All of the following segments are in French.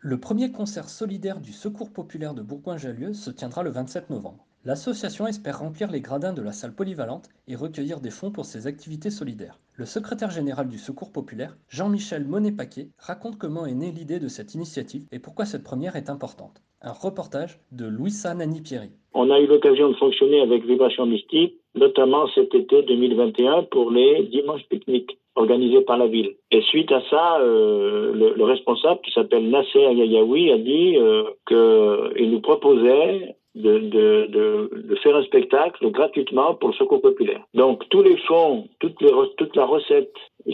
Le premier concert solidaire du Secours populaire de Bourgoin-Jallieu se tiendra le 27 novembre. L'association espère remplir les gradins de la salle polyvalente et recueillir des fonds pour ses activités solidaires. Le secrétaire général du Secours populaire, Jean-Michel Monet-Paquet, raconte comment est née l'idée de cette initiative et pourquoi cette première est importante. Un reportage de Louisa Nani-Pierry. On a eu l'occasion de fonctionner avec Vibration Mystique, notamment cet été 2021 pour les dimanches pique-niques organisés par la ville. Et suite à ça, euh, le, le, responsable, qui s'appelle Nasser Ayayaoui, a dit euh, qu'il nous proposait de, faire un spectacle gratuitement pour le secours populaire. Donc tous les fonds, toute, la recette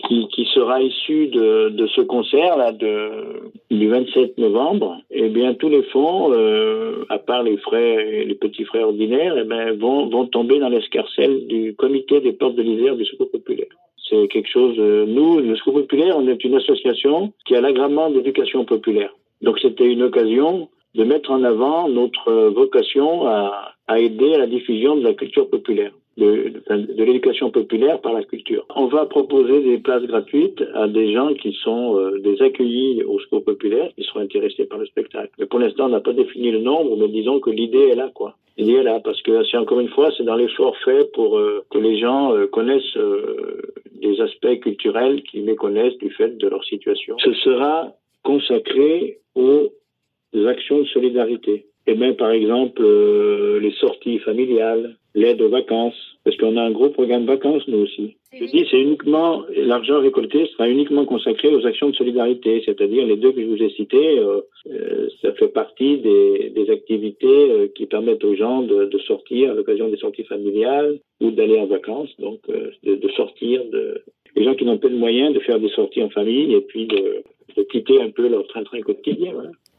qui, sera issue de, ce concert là du 27 novembre, eh bien tous les fonds, euh, à part les frais, les petits frais ordinaires, eh bien, vont, vont tomber dans l'escarcelle du comité des portes de l'Isère du secours populaire. C'est quelque chose. Euh, nous, le secours populaire, on est une association qui a l'agrément d'éducation populaire. Donc c'était une occasion de mettre en avant notre vocation à, aider à la diffusion de la culture populaire, de, l'éducation populaire par la culture. On va proposer des places gratuites à des gens qui sont euh, des accueillis au secours populaire, qui seront intéressés par le spectacle. Mais pour l'instant, on n'a pas défini le nombre, mais disons que l'idée est là, quoi. L'idée est là, parce que c'est encore une fois, c'est dans l'effort fait pour euh, que les gens euh, connaissent des aspects culturels qu'ils méconnaissent du fait de leur situation. Ce sera consacré aux actions de solidarité. Et bien, par exemple, euh, les sorties familiales, l'aide aux vacances, parce qu'on a un gros programme vacances, nous aussi. Je dis, c'est uniquement, l'argent récolté sera uniquement consacré aux actions de solidarité, c'est-à-dire les deux que je vous ai cités, euh, euh, ça fait partie des, activités euh, qui permettent aux gens de, sortir à l'occasion des sorties familiales ou d'aller en vacances, donc euh, de, sortir, de, les gens qui n'ont pas de moyens de faire des sorties en famille et puis de, quitter un peu leur train-train quotidien.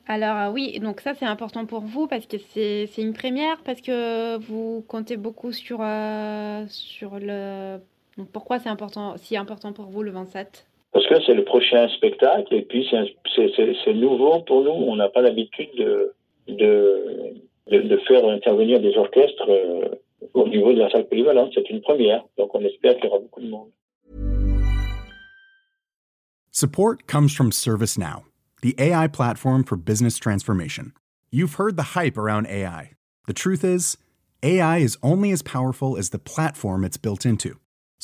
Alors oui, donc ça c'est important pour vous parce que c'est une première, parce que vous comptez beaucoup sur, euh, sur le... Donc pourquoi c'est important, si important pour vous le 27 Parce que c'est le prochain spectacle et puis c'est nouveau pour nous. On n'a pas l'habitude de, de, de, faire intervenir des orchestres euh, au niveau de la salle polyvalente. C'est une première, donc on espère qu'il y aura beaucoup de monde. Support comes from ServiceNow. the AI platform for business transformation. You've heard the hype around AI. The truth is, AI is only as powerful as the platform it's built into.